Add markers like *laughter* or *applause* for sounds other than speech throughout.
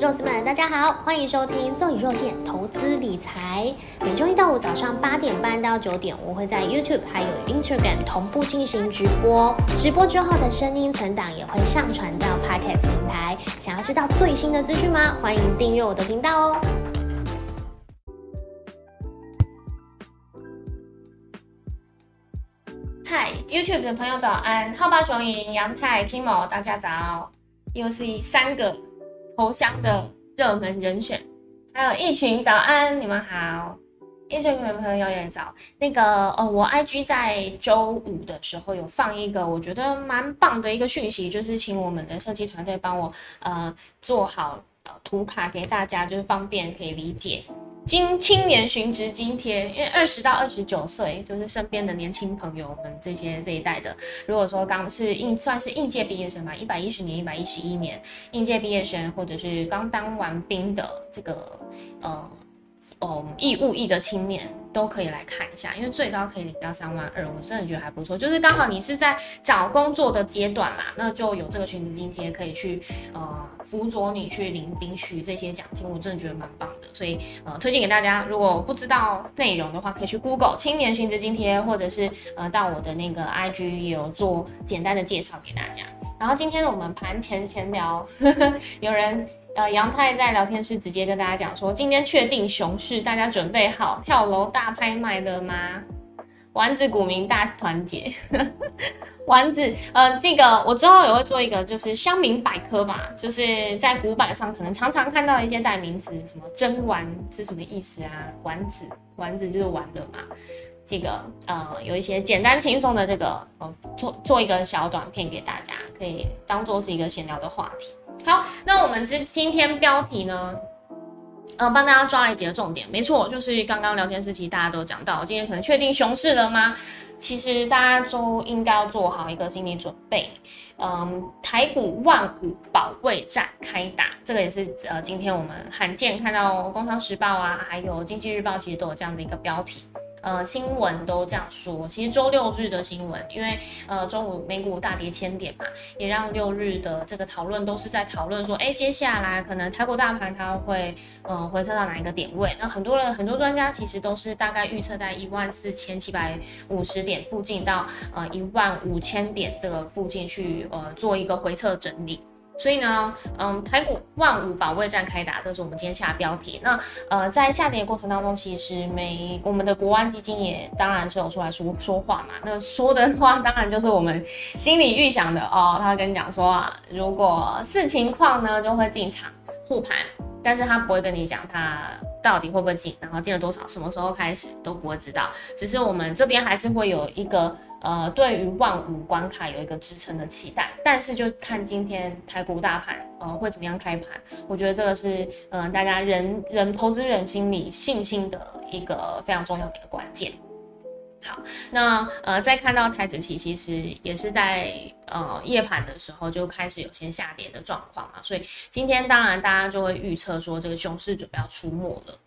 肉丝们，大家好，欢迎收听奏以肉馅投资理财。每周一到五早上八点半到九点，我会在 YouTube 还有 Instagram 同步进行直播。直播之后的声音存档也会上传到 Podcast 平台。想要知道最新的资讯吗？欢迎订阅我的频道哦。嗨，YouTube 的朋友早安，浩巴雄鹰、杨太、Timo，大家早。又是三个。头香的热门人选，还有一群早安，你们好，一群你们朋友也早。那个呃，我 IG 在周五的时候有放一个我觉得蛮棒的一个讯息，就是请我们的设计团队帮我呃做好呃图卡给大家，就是方便可以理解。今青年寻职津贴，因为二十到二十九岁，就是身边的年轻朋友们这些这一代的，如果说刚是应算是应届毕业生吧，一百一十年、一百一十一年应届毕业生，或者是刚当完兵的这个呃。哦，义务役的青年都可以来看一下，因为最高可以领到三万二，我真的觉得还不错。就是刚好你是在找工作的阶段啦，那就有这个寻职津贴可以去呃辅佐你去领领取这些奖金，我真的觉得蛮棒的。所以呃推荐给大家，如果不知道内容的话，可以去 Google 青年寻职津贴，或者是呃到我的那个 IG 也有做简单的介绍给大家。然后今天我们盘前闲聊，*laughs* 有人。呃，杨太在聊天室直接跟大家讲说，今天确定熊市，大家准备好跳楼大拍卖了吗？丸子股民大团结，*laughs* 丸子，呃，这个我之后也会做一个，就是乡民百科吧，就是在古板上可能常常看到一些代名词，什么真丸是什么意思啊？丸子，丸子就是玩的嘛。这个呃，有一些简单轻松的这个，呃，做做一个小短片给大家，可以当做是一个闲聊的话题。好，那我们今今天标题呢，呃，帮大家抓了几个重点。没错，就是刚刚聊天时期大家都讲到，今天可能确定熊市了吗？其实大家都应该要做好一个心理准备。嗯，台股万股保卫战开打，这个也是呃，今天我们罕见看到《工商时报》啊，还有《经济日报》其实都有这样的一个标题。呃，新闻都这样说。其实周六日的新闻，因为呃中午美股大跌千点嘛，也让六日的这个讨论都是在讨论说，哎，接下来可能泰国大盘它会呃回撤到哪一个点位？那很多人很多专家其实都是大概预测在一万四千七百五十点附近到呃一万五千点这个附近去呃做一个回撤整理。所以呢，嗯，台股万五保卫战开打，这是我们今天下标题。那呃，在下跌的过程当中，其实每我们的国安基金也当然是有出来说说话嘛。那说的话，当然就是我们心里预想的哦。他会跟你讲说啊，如果是情况呢，就会进场护盘，但是他不会跟你讲他到底会不会进，然后进了多少，什么时候开始都不会知道。只是我们这边还是会有一个。呃，对于万五关卡有一个支撑的期待，但是就看今天台股大盘呃会怎么样开盘，我觉得这个是嗯大家人人投资人心里信心的一个非常重要的一个关键。好，那呃再看到台子期其实也是在呃夜盘的时候就开始有些下跌的状况嘛，所以今天当然大家就会预测说这个熊市准备要出没了，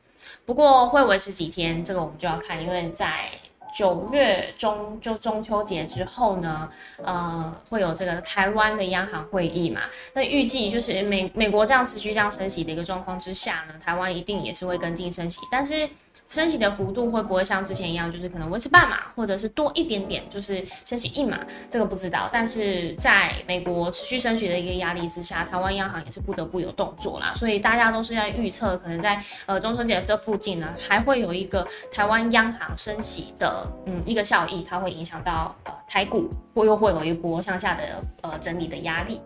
不过会维持几天，这个我们就要看，因为在。九月中就中秋节之后呢，呃，会有这个台湾的央行会议嘛？那预计就是美美国这样持续这样升息的一个状况之下呢，台湾一定也是会跟进升息，但是。升息的幅度会不会像之前一样，就是可能维持半码，或者是多一点点，就是升息一码，这个不知道。但是在美国持续升息的一个压力之下，台湾央行也是不得不有动作啦。所以大家都是在预测，可能在呃中秋节这附近呢，还会有一个台湾央行升息的嗯一个效益，它会影响到呃台股，或又会有一波向下的呃整理的压力。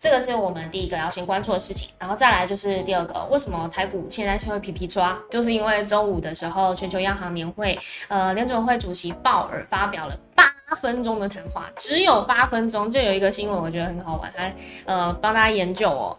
这个是我们第一个要先关注的事情，然后再来就是第二个，为什么台股现在是会皮皮抓？就是因为周五的时候，全球央行年会，呃，联准会主席鲍尔发表了八分钟的谈话，只有八分钟，就有一个新闻，我觉得很好玩，他呃帮大家研究哦。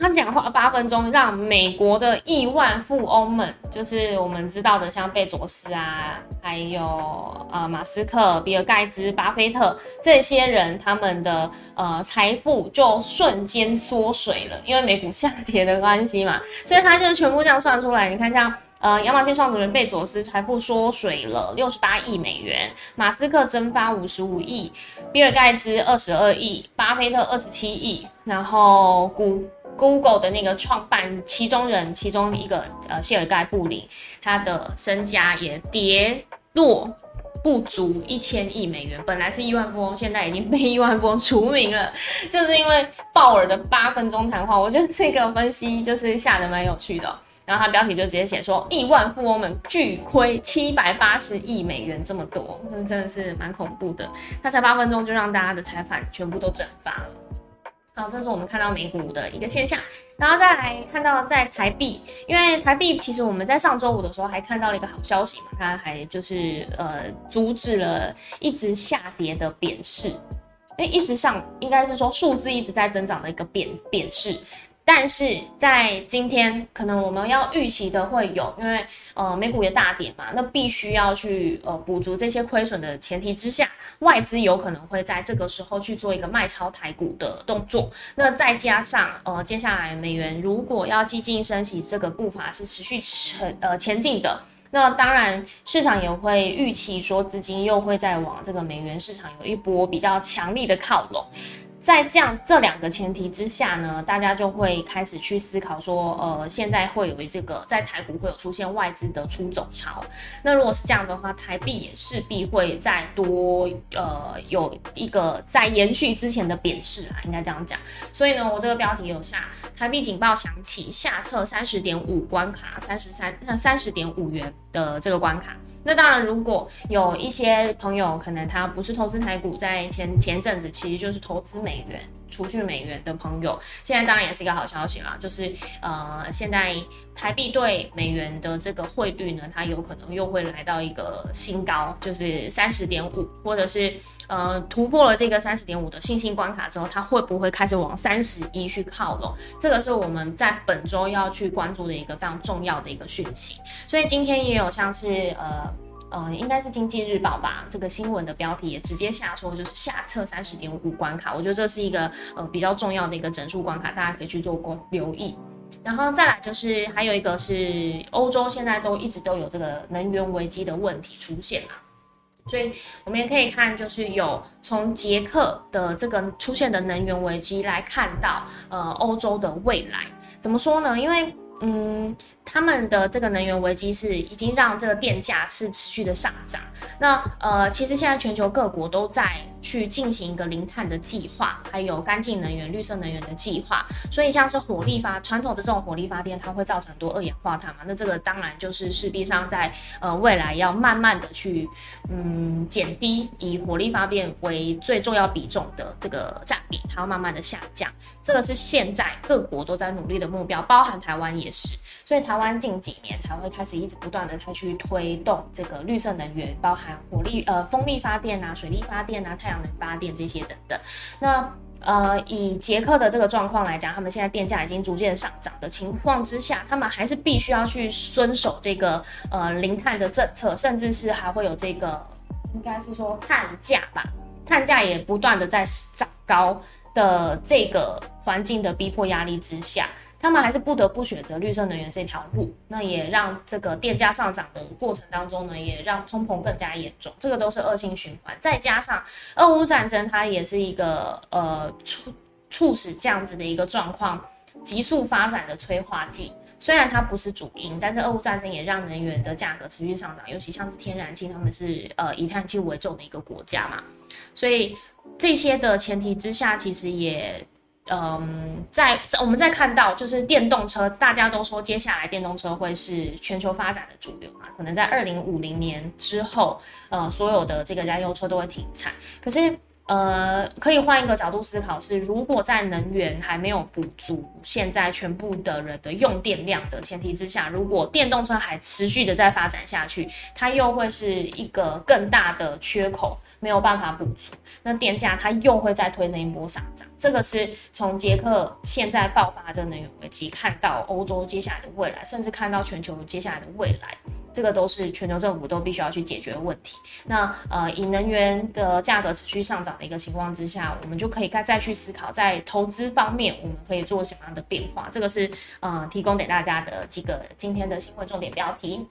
他讲话八分钟，让美国的亿万富翁们，就是我们知道的，像贝佐斯啊，还有呃马斯克、比尔盖茨、巴菲特这些人，他们的呃财富就瞬间缩水了，因为美股下跌的关系嘛，所以他就全部这样算出来。你看，像呃亚马逊创始人贝佐斯财富缩水了六十八亿美元，马斯克蒸发五十五亿，比尔盖茨二十二亿，巴菲特二十七亿，然后股。Google 的那个创办其中人，其中一个呃谢尔盖布林，他的身家也跌落不足一千亿美元，本来是亿万富翁，现在已经被亿万富翁除名了，*laughs* 就是因为鲍尔的八分钟谈话，我觉得这个分析就是下的蛮有趣的。然后他标题就直接写说，亿万富翁们巨亏七百八十亿美元这么多，那真的是蛮恐怖的。他才八分钟就让大家的财产全部都蒸发了。这是我们看到美股的一个现象，然后再来看到在台币，因为台币其实我们在上周五的时候还看到了一个好消息嘛，它还就是呃阻止了一直下跌的贬势，哎，一直上应该是说数字一直在增长的一个贬贬势。但是在今天，可能我们要预期的会有，因为呃美股也大跌嘛，那必须要去呃补足这些亏损的前提之下，外资有可能会在这个时候去做一个卖超台股的动作。那再加上呃接下来美元如果要激进升息，这个步伐是持续前呃前进的，那当然市场也会预期说资金又会再往这个美元市场有一波比较强力的靠拢。在这样这两个前提之下呢，大家就会开始去思考说，呃，现在会有这个在台股会有出现外资的出走潮。那如果是这样的话，台币也势必会再多呃有一个在延续之前的贬势啊，应该这样讲。所以呢，我这个标题有下台币警报响起，下测三十点五关卡，三十三三十点五元的这个关卡。那当然，如果有一些朋友可能他不是投资台股，在前前阵子其实就是投资美元、储蓄美元的朋友，现在当然也是一个好消息啦，就是呃，现在台币对美元的这个汇率呢，它有可能又会来到一个新高，就是三十点五，或者是呃突破了这个三十点五的信心关卡之后，它会不会开始往三十一去靠拢？这个是我们在本周要去关注的一个非常重要的一个讯息。所以今天也有像是呃。呃，应该是经济日报吧，这个新闻的标题也直接下说，就是下测三十点五关卡，我觉得这是一个呃比较重要的一个整数关卡，大家可以去做过留意。然后再来就是还有一个是欧洲现在都一直都有这个能源危机的问题出现嘛，所以我们也可以看就是有从捷克的这个出现的能源危机来看到呃欧洲的未来怎么说呢？因为嗯。他们的这个能源危机是已经让这个电价是持续的上涨。那呃，其实现在全球各国都在去进行一个零碳的计划，还有干净能源、绿色能源的计划。所以像是火力发传统的这种火力发电，它会造成很多二氧化碳嘛。那这个当然就是势必上在呃未来要慢慢的去嗯减低以火力发电为最重要比重的这个占比，它要慢慢的下降。这个是现在各国都在努力的目标，包含台湾也是。所以台湾湾近几年才会开始一直不断的再去推动这个绿色能源，包含火力、呃风力发电啊、水力发电啊、太阳能发电这些等等。那呃以捷克的这个状况来讲，他们现在电价已经逐渐上涨的情况之下，他们还是必须要去遵守这个呃零碳的政策，甚至是还会有这个应该是说碳价吧，碳价也不断的在涨高的这个环境的逼迫压力之下。他们还是不得不选择绿色能源这条路，那也让这个电价上涨的过程当中呢，也让通膨更加严重，这个都是恶性循环。再加上俄乌战争，它也是一个呃促促使这样子的一个状况急速发展的催化剂。虽然它不是主因，但是俄乌战争也让能源的价格持续上涨，尤其像是天然气，他们是呃以天然气为重的一个国家嘛，所以这些的前提之下，其实也。嗯，在我们在看到就是电动车，大家都说接下来电动车会是全球发展的主流嘛？可能在二零五零年之后，呃，所有的这个燃油车都会停产。可是，呃，可以换一个角度思考，是如果在能源还没有补足现在全部的人的用电量的前提之下，如果电动车还持续的在发展下去，它又会是一个更大的缺口。没有办法补足，那电价它又会再推那一波上涨。这个是从捷克现在爆发的能源危机，看到欧洲接下来的未来，甚至看到全球接下来的未来，这个都是全球政府都必须要去解决的问题。那呃，以能源的价格持续上涨的一个情况之下，我们就可以再再去思考，在投资方面我们可以做什么样的变化。这个是呃，提供给大家的几个今天的新闻重点标题。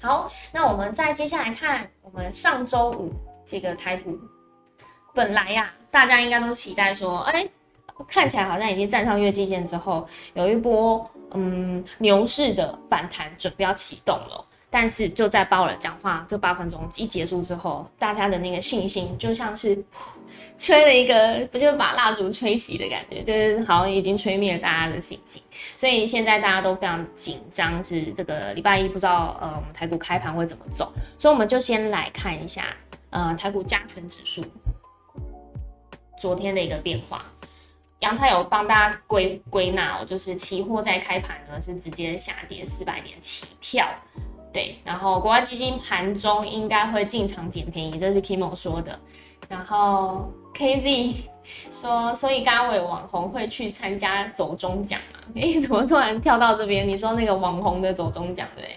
好，那我们再接下来看我们上周五。这个台股本来呀，大家应该都期待说，哎，看起来好像已经站上月季线之后，有一波嗯牛市的反弹准备要启动了。但是就在鲍尔讲话这八分钟一结束之后，大家的那个信心就像是吹了一个，不就把蜡烛吹熄的感觉，就是好像已经吹灭了大家的信心。所以现在大家都非常紧张，是这个礼拜一不知道呃我们台股开盘会怎么走。所以我们就先来看一下呃台股加权指数昨天的一个变化。杨太有帮大家归归纳哦，就是期货在开盘呢是直接下跌四百点起跳。对，然后国外基金盘中应该会进场捡便宜，这是 Kimo 说的。然后 KZ *laughs* 说，所以刚伟网红会去参加走中奖啊？*laughs* 哎，怎么突然跳到这边？你说那个网红的走中奖对？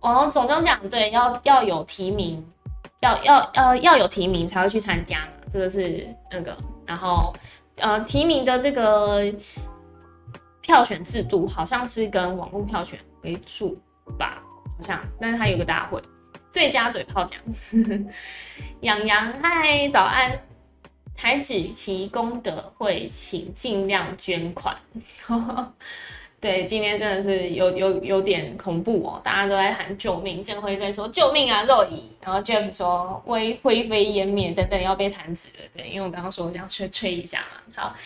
网红走中奖对，要要有提名，要要呃要有提名才会去参加嘛，这个是那个。然后呃提名的这个票选制度好像是跟网络票选为主。吧，好像，但是它有个大会，最佳嘴炮奖，*laughs* 养羊嗨，早安，台子旗功德会，请尽量捐款。*laughs* 对，今天真的是有有有点恐怖哦，大家都在喊救命，建辉在说救命啊，肉姨，然后 Jeff 说灰灰飞烟灭等等要被弹指了，对，因为我刚刚说这样吹吹一下嘛，好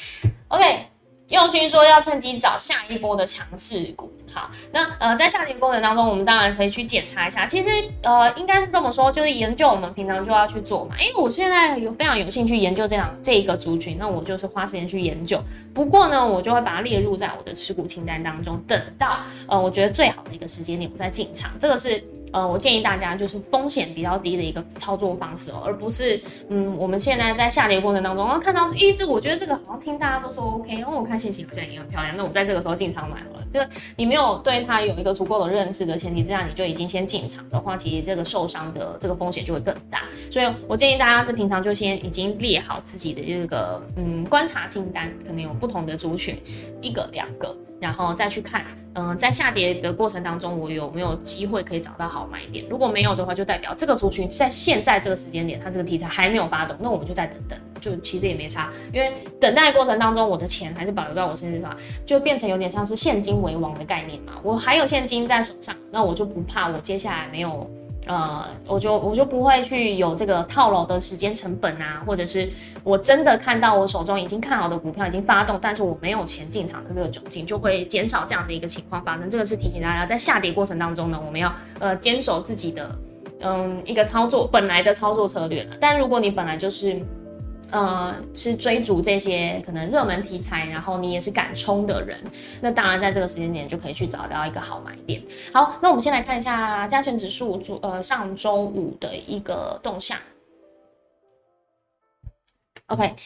，OK。用心说要趁机找下一波的强势股，好，那呃在下跌过程当中，我们当然可以去检查一下。其实呃应该是这么说，就是研究我们平常就要去做嘛。因为我现在有非常有兴趣研究这样这一个族群，那我就是花时间去研究。不过呢，我就会把它列入在我的持股清单当中，等到呃我觉得最好的一个时间点我再进场。这个是。呃，我建议大家就是风险比较低的一个操作方式哦，而不是嗯，我们现在在下跌过程当中，然后看到一只，我觉得这个好像听大家都说 OK，因为我看线型好像也很漂亮，那我在这个时候进场买好了。就是你没有对它有一个足够的认识的前提之下，你就已经先进场的话，其实这个受伤的这个风险就会更大。所以我建议大家是平常就先已经列好自己的这个嗯观察清单，可能有不同的族群，一个两个。然后再去看，嗯，在下跌的过程当中，我有没有机会可以找到好买点？如果没有的话，就代表这个族群在现在这个时间点，它这个题材还没有发动，那我们就再等等，就其实也没差，因为等待过程当中，我的钱还是保留在我身上，就变成有点像是现金为王的概念嘛。我还有现金在手上，那我就不怕我接下来没有。呃，我就我就不会去有这个套牢的时间成本啊，或者是我真的看到我手中已经看好的股票已经发动，但是我没有钱进场的这个窘境，就会减少这样的一个情况发生。这个是提醒大家，在下跌过程当中呢，我们要呃坚守自己的嗯一个操作本来的操作策略了。但如果你本来就是呃，是追逐这些可能热门题材，然后你也是敢冲的人，那当然在这个时间点就可以去找到一个好买点。好，那我们先来看一下加权指数，呃，上周五的一个动向。OK，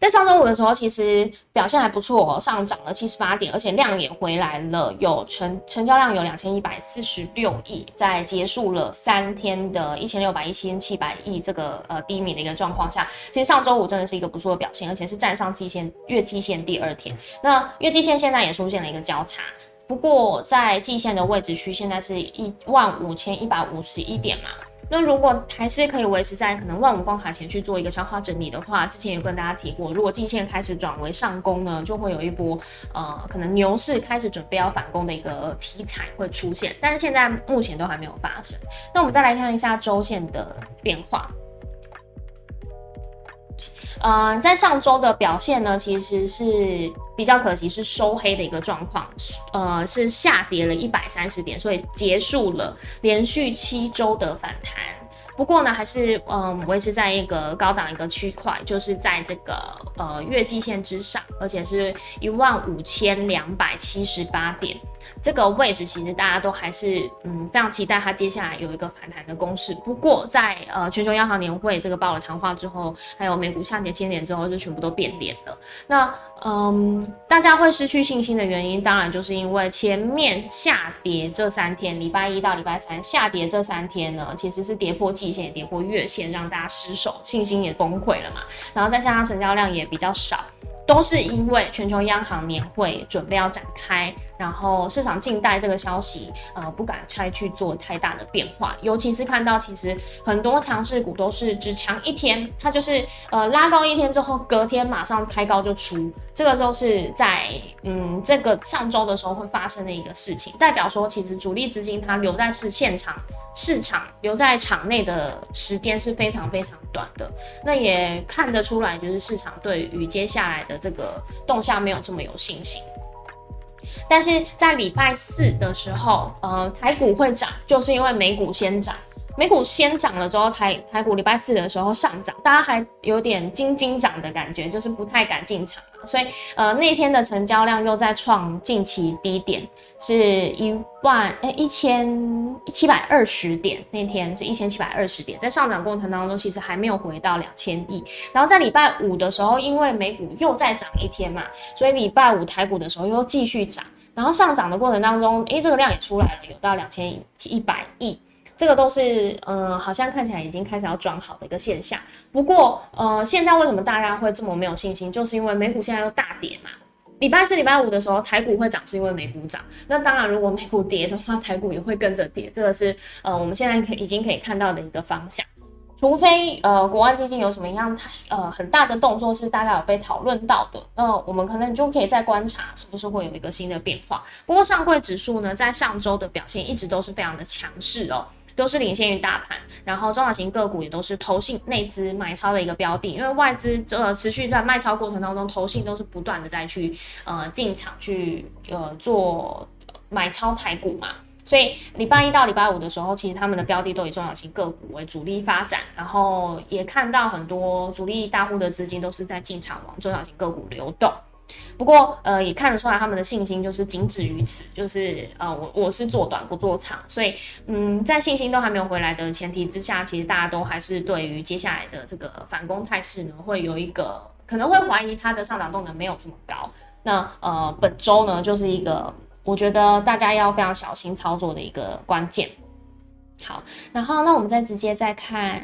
在上周五的时候，其实表现还不错，哦上涨了七十八点，而且量也回来了，有成成交量有两千一百四十六亿，在结束了三天的一千六百一千七百亿这个呃低迷的一个状况下，其实上周五真的是一个不错的表现，而且是站上季线月季线第二天，那月季线现在也出现了一个交叉，不过在季线的位置区现在是一万五千一百五十一点嘛。那如果还是可以维持在可能万五关卡前去做一个消化整理的话，之前有跟大家提过，如果季线开始转为上攻呢，就会有一波呃可能牛市开始准备要反攻的一个题材会出现，但是现在目前都还没有发生。那我们再来看一下周线的变化。呃，在上周的表现呢，其实是比较可惜，是收黑的一个状况，呃，是下跌了一百三十点，所以结束了连续七周的反弹。不过呢，还是嗯维持在一个高档一个区块，就是在这个呃月季线之上，而且是一万五千两百七十八点。这个位置其实大家都还是嗯非常期待它接下来有一个反弹的攻势。不过在呃全球央行年会这个报了谈话之后，还有美股下跌千点之后，就全部都变脸了。那嗯大家会失去信心的原因，当然就是因为前面下跌这三天，礼拜一到礼拜三下跌这三天呢，其实是跌破季线，跌破月线，让大家失守，信心也崩溃了嘛。然后再加上成交量也比较少。都是因为全球央行年会准备要展开，然后市场静待这个消息，呃，不敢再去做太大的变化。尤其是看到其实很多强势股都是只强一天，它就是呃拉高一天之后，隔天马上开高就出。这个就是在嗯这个上周的时候会发生的一个事情，代表说其实主力资金它留在是现场市场留在场内的时间是非常非常短的。那也看得出来，就是市场对于接下来的这个动向没有这么有信心。但是在礼拜四的时候，呃，台股会涨，就是因为美股先涨，美股先涨了之后，台台股礼拜四的时候上涨，大家还有点惊惊涨的感觉，就是不太敢进场。所以，呃，那天的成交量又在创近期低点，是一万诶一千七百二十点。那天是一千七百二十点，在上涨过程当中，其实还没有回到两千亿。然后在礼拜五的时候，因为美股又再涨一天嘛，所以礼拜五台股的时候又继续涨。然后上涨的过程当中，诶，这个量也出来了，有到两千一百亿。这个都是，嗯，好像看起来已经开始要转好的一个现象。不过，呃，现在为什么大家会这么没有信心？就是因为美股现在又大跌嘛。礼拜四、礼拜五的时候，台股会涨，是因为美股涨。那当然，如果美股跌的话，台股也会跟着跌。这个是，呃，我们现在可已经可以看到的一个方向。除非，呃，国安基金有什么样太，呃，很大的动作是大家有被讨论到的，那我们可能就可以再观察是不是会有一个新的变化。不过，上柜指数呢，在上周的表现一直都是非常的强势哦。都是领先于大盘，然后中小型个股也都是投信内资买超的一个标的，因为外资这持续在卖超过程当中，投信都是不断的在去呃进场去呃做买超台股嘛，所以礼拜一到礼拜五的时候，其实他们的标的都以中小型个股为主力发展，然后也看到很多主力大户的资金都是在进场往中小型个股流动。不过，呃，也看得出来他们的信心就是仅止于此，就是呃，我我是做短不做长，所以，嗯，在信心都还没有回来的前提之下，其实大家都还是对于接下来的这个反攻态势呢，会有一个可能会怀疑它的上涨动能没有这么高。那呃，本周呢，就是一个我觉得大家要非常小心操作的一个关键。好，然后那我们再直接再看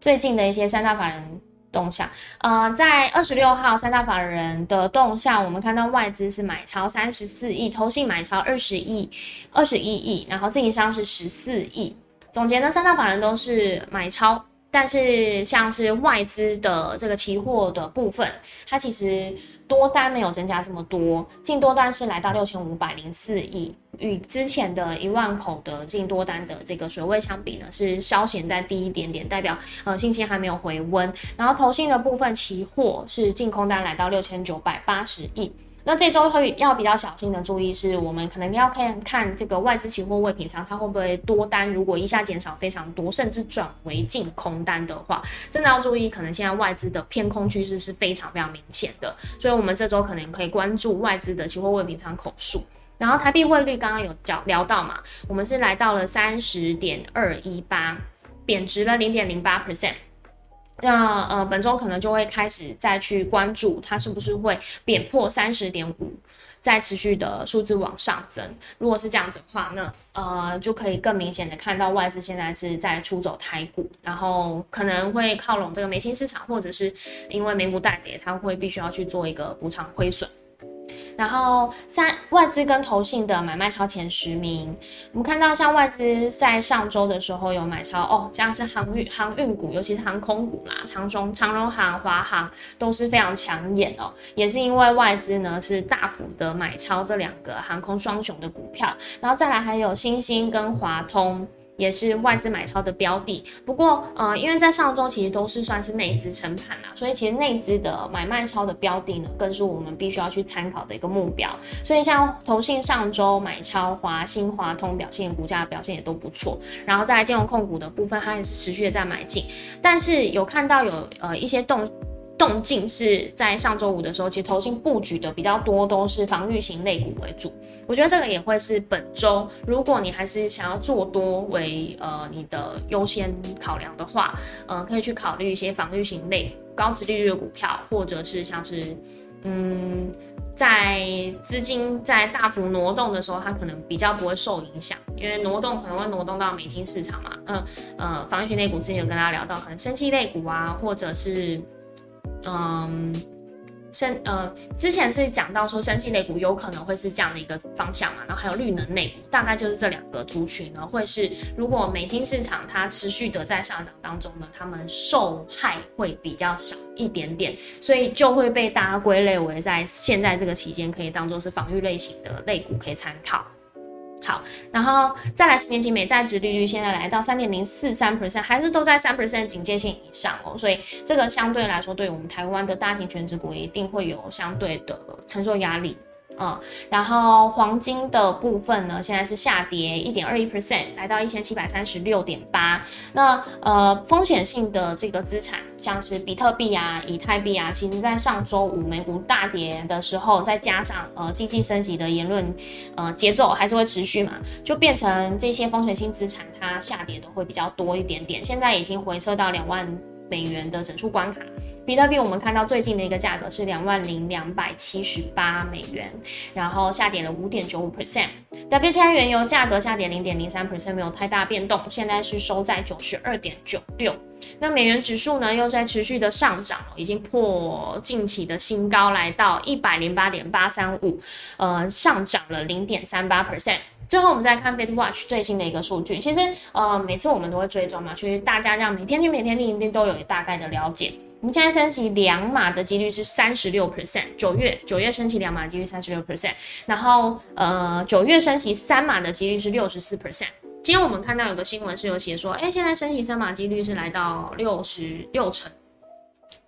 最近的一些三大法人。动向，呃，在二十六号三大法人的动向，我们看到外资是买超三十四亿，投信买超二十亿，二十一亿，然后自营商是十四亿。总结呢，三大法人都是买超。但是像是外资的这个期货的部分，它其实多单没有增加这么多，净多单是来到六千五百零四亿，与之前的一万口的净多单的这个水位相比呢，是稍显再低一点点，代表呃信心还没有回温。然后投信的部分期货是净空单来到六千九百八十亿。那这周会要比较小心的注意，是我们可能要看看这个外资期货未平仓，它会不会多单？如果一下减少非常多，甚至转为净空单的话，真的要注意，可能现在外资的偏空趋势是非常非常明显的。所以，我们这周可能可以关注外资的期货未平仓口数。然后，台币汇率刚刚有讲聊到嘛，我们是来到了三十点二一八，贬值了零点零八 percent。那呃，本周可能就会开始再去关注它是不是会贬破三十点五，再持续的数字往上增。如果是这样子的话，那呃就可以更明显的看到外资现在是在出走台股，然后可能会靠拢这个美金市场，或者是因为美股大跌，它会必须要去做一个补偿亏损。然后三外资跟投信的买卖超前十名，我们看到像外资在上周的时候有买超哦，像是航运航运股，尤其是航空股啦，长荣长荣航、华航都是非常抢眼哦，也是因为外资呢是大幅的买超这两个航空双雄的股票，然后再来还有新兴跟华通。也是外资买超的标的，不过呃，因为在上周其实都是算是内资撑盘啦，所以其实内资的买卖超的标的呢，更是我们必须要去参考的一个目标。所以像投信上周买超华兴、华通表现，股价表现也都不错。然后在金融控股的部分，它也是持续的在买进，但是有看到有呃一些动。动静是在上周五的时候，其实投信布局的比较多，都是防御型类股为主。我觉得这个也会是本周，如果你还是想要做多为呃你的优先考量的话，呃，可以去考虑一些防御型类高值利率的股票，或者是像是嗯，在资金在大幅挪动的时候，它可能比较不会受影响，因为挪动可能会挪动到美金市场嘛。嗯呃，防御型类股之前有跟大家聊到，可能生气类股啊，或者是。嗯，生呃，之前是讲到说生技类股有可能会是这样的一个方向嘛，然后还有绿能类股，大概就是这两个族群呢，会是如果美金市场它持续的在上涨当中呢，他们受害会比较少一点点，所以就会被大家归类为在现在这个期间可以当做是防御类型的类股可以参考。好，然后再来十年期美债值利率现在来到三点零四三 percent，还是都在三 percent 警戒线以上哦，所以这个相对来说，对我们台湾的大型全职股一定会有相对的承受压力。嗯，然后黄金的部分呢，现在是下跌一点二一 percent，来到一千七百三十六点八。那呃，风险性的这个资产，像是比特币啊、以太币啊，其实在上周五美股大跌的时候，再加上呃经济升级的言论，呃节奏还是会持续嘛，就变成这些风险性资产它下跌的会比较多一点点。现在已经回撤到两万。美元的整数关卡，比特币我们看到最近的一个价格是两万零两百七十八美元，然后下跌了五点九五 percent。WTI 原油价格下跌零点零三 percent，没有太大变动，现在是收在九十二点九六。那美元指数呢，又在持续的上涨，已经破近期的新高，来到一百零八点八三五，呃，上涨了零点三八 percent。最后，我们再看 Fit Watch 最新的一个数据。其实，呃，每次我们都会追踪嘛，其实大家这样每天听、每天听，一定都有大概的了解。我们现在升息两码的几率是三十六 percent，九月九月升息两码几率三十六 percent，然后呃九月升息三码的几率是六十四 percent。今天我们看到有个新闻是有写说，哎，现在升息三码几率是来到六十六成。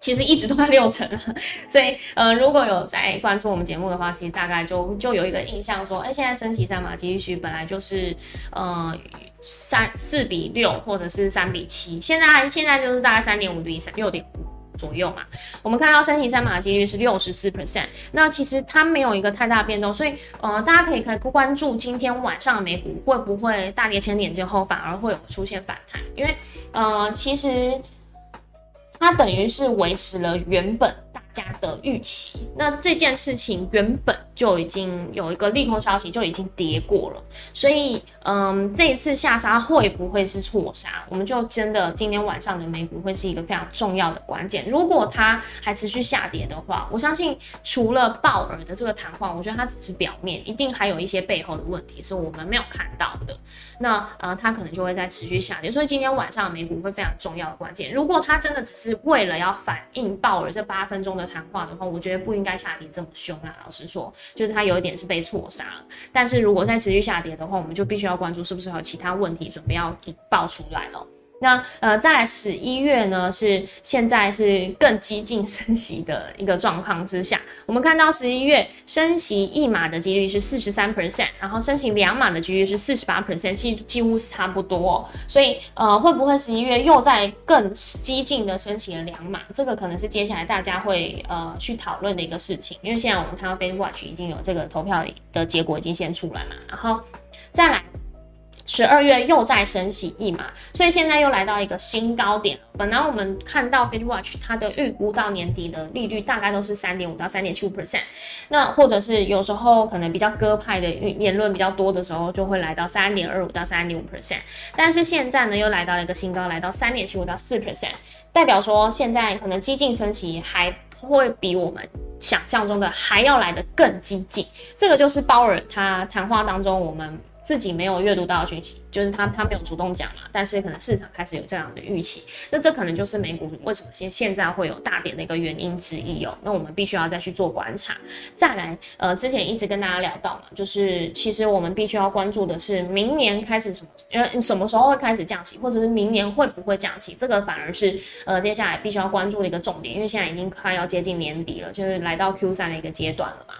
其实一直都在六成，*laughs* 所以呃，如果有在关注我们节目的话，其实大概就就有一个印象说，哎，现在升息三码几率本来就是呃三四比六或者是三比七，现在现在就是大概三点五比三六点五左右嘛。我们看到升息三码几率是六十四 percent，那其实它没有一个太大变动，所以呃，大家可以可以关注今天晚上美股会不会大跌千点之后反而会有出现反弹，因为呃，其实。它等于是维持了原本家的预期，那这件事情原本就已经有一个利空消息就已经跌过了，所以嗯，这一次下杀会不会是错杀？我们就真的今天晚上的美股会是一个非常重要的关键。如果它还持续下跌的话，我相信除了鲍尔的这个谈话，我觉得它只是表面，一定还有一些背后的问题是我们没有看到的。那呃，它可能就会在持续下跌，所以今天晚上美股会非常重要的关键。如果它真的只是为了要反映鲍尔这八分钟的谈话的话，我觉得不应该下跌这么凶啊。老实说，就是它有一点是被错杀了。但是如果再持续下跌的话，我们就必须要关注是不是有其他问题准备要爆出来了。那呃，在十一月呢，是现在是更激进升息的一个状况之下，我们看到十一月升息一码的几率是四十三 percent，然后升息两码的几率是四十八 percent，几几乎是差不多。所以呃，会不会十一月又在更激进的升息了两码？这个可能是接下来大家会呃去讨论的一个事情，因为现在我们看到 Fed Watch 已经有这个投票的结果已经先出来嘛，然后再来。十二月又再升息一码，所以现在又来到一个新高点。本来我们看到 Fed Watch 它的预估到年底的利率大概都是三点五到三点七五 percent，那或者是有时候可能比较鸽派的言论比较多的时候，就会来到三点二五到三点五 percent。但是现在呢，又来到了一个新高，来到三点七五到四 percent，代表说现在可能激进升息还会比我们想象中的还要来得更激进。这个就是鲍尔他谈话当中我们。自己没有阅读到讯息，就是他他没有主动讲嘛，但是可能市场开始有这样的预期，那这可能就是美股为什么现现在会有大跌的一个原因之一哦。那我们必须要再去做观察。再来，呃，之前一直跟大家聊到嘛，就是其实我们必须要关注的是明年开始什么，呃，什么时候会开始降息，或者是明年会不会降息，这个反而是呃接下来必须要关注的一个重点，因为现在已经快要接近年底了，就是来到 Q 三的一个阶段了嘛。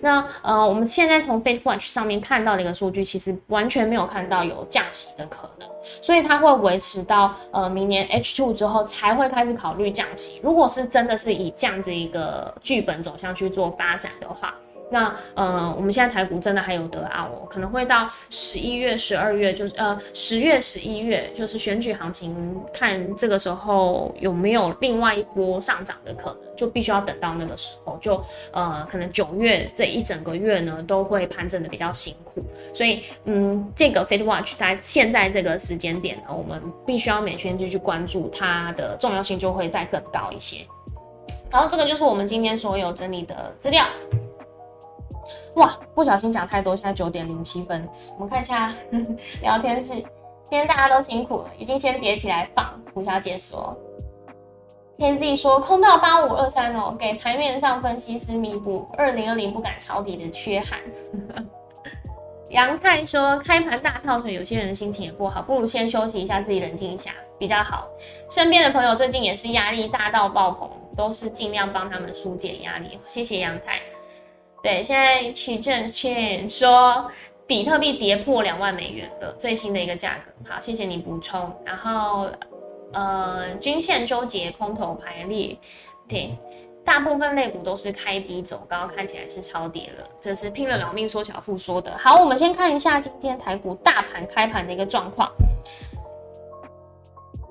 那呃，我们现在从 Fed Watch 上面看到的一个数据，其实完全没有看到有降息的可能，所以它会维持到呃明年 H two 之后才会开始考虑降息。如果是真的是以这样子一个剧本走向去做发展的话。那呃，我们现在台股真的还有得熬哦，可能会到十一月、十二月，就是呃十月、十一月，就是选举行情，看这个时候有没有另外一波上涨的可能，就必须要等到那个时候，就呃可能九月这一整个月呢都会盘整的比较辛苦，所以嗯，这个 Fed Watch 在现在这个时间点呢，我们必须要每天就去关注它的重要性就会再更高一些。然后这个就是我们今天所有整理的资料。哇，不小心讲太多，现在九点零七分，我们看一下 *laughs* 聊天室。今天大家都辛苦了，已经先叠起来放。胡小姐说，天自己说空到八五二三哦，给台面上分析师弥补二零二零不敢抄底的缺憾。*laughs* 杨太说，开盘大套水，有些人心情也不好，不如先休息一下，自己冷静一下比较好。身边的朋友最近也是压力大到爆棚，都是尽量帮他们疏解压力。谢谢杨太。对，现在取证券说比特币跌破两万美元的最新的一个价格。好，谢谢你补充。然后，呃，均线周结，空头排列，对，大部分类股都是开低走高，看起来是超跌了。这是拼了老命说小富说的。好，我们先看一下今天台股大盘开盘的一个状况。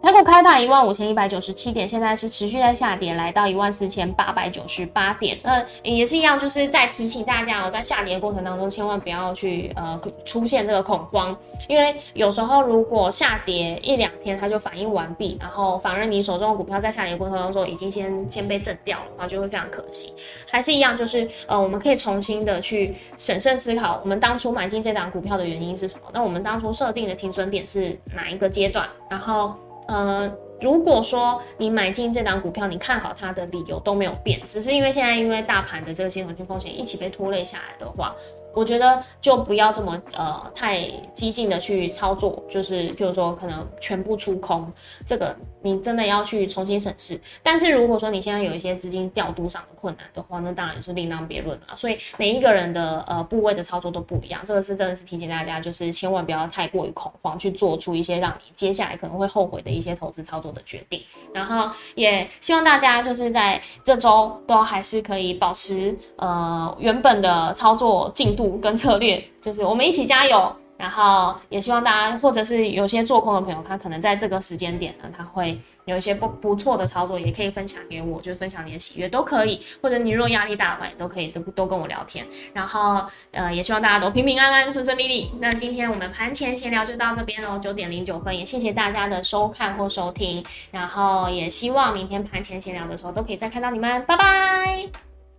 台股开盘一万五千一百九十七点，现在是持续在下跌，来到一万四千八百九十八点。那也是一样，就是在提醒大家哦，在下跌的过程当中，千万不要去呃出现这个恐慌，因为有时候如果下跌一两天它就反应完毕，然后反而你手中的股票在下跌过程当中已经先先被震掉了，然后就会非常可惜。还是一样，就是呃我们可以重新的去审慎思考，我们当初买进这档股票的原因是什么？那我们当初设定的停损点是哪一个阶段？然后。呃，如果说你买进这档股票，你看好它的理由都没有变，只是因为现在因为大盘的这个系统性风险一起被拖累下来的话。我觉得就不要这么呃太激进的去操作，就是譬如说可能全部出空，这个你真的要去重新审视。但是如果说你现在有一些资金调度上的困难的话，那当然是另当别论了。所以每一个人的呃部位的操作都不一样，这个是真的是提醒大家，就是千万不要太过于恐慌，去做出一些让你接下来可能会后悔的一些投资操作的决定。然后也希望大家就是在这周都还是可以保持呃原本的操作进。度跟策略，就是我们一起加油，然后也希望大家，或者是有些做空的朋友，他可能在这个时间点呢，他会有一些不不错的操作，也可以分享给我，就分享你的喜悦都可以，或者你若压力大的话，也都可以都都跟我聊天，然后呃，也希望大家都平平安安、顺顺利利。那今天我们盘前闲聊就到这边喽，九点零九分，也谢谢大家的收看或收听，然后也希望明天盘前闲聊的时候都可以再看到你们，拜拜，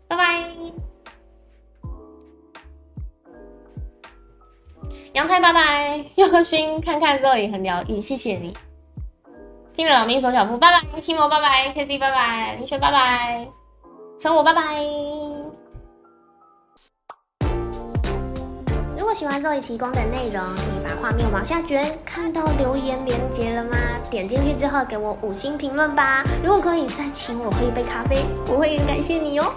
拜拜。阳台拜拜，用心看看之后也很疗愈，谢谢你。听了老咪手小夫拜拜，提莫拜拜，K C 拜拜，林雪拜拜，成我拜拜。如果喜欢这里提供的内容，可以把画面往下卷，看到留言连接了吗？点进去之后给我五星评论吧。如果可以再请我喝一杯咖啡，我会很感谢你哦。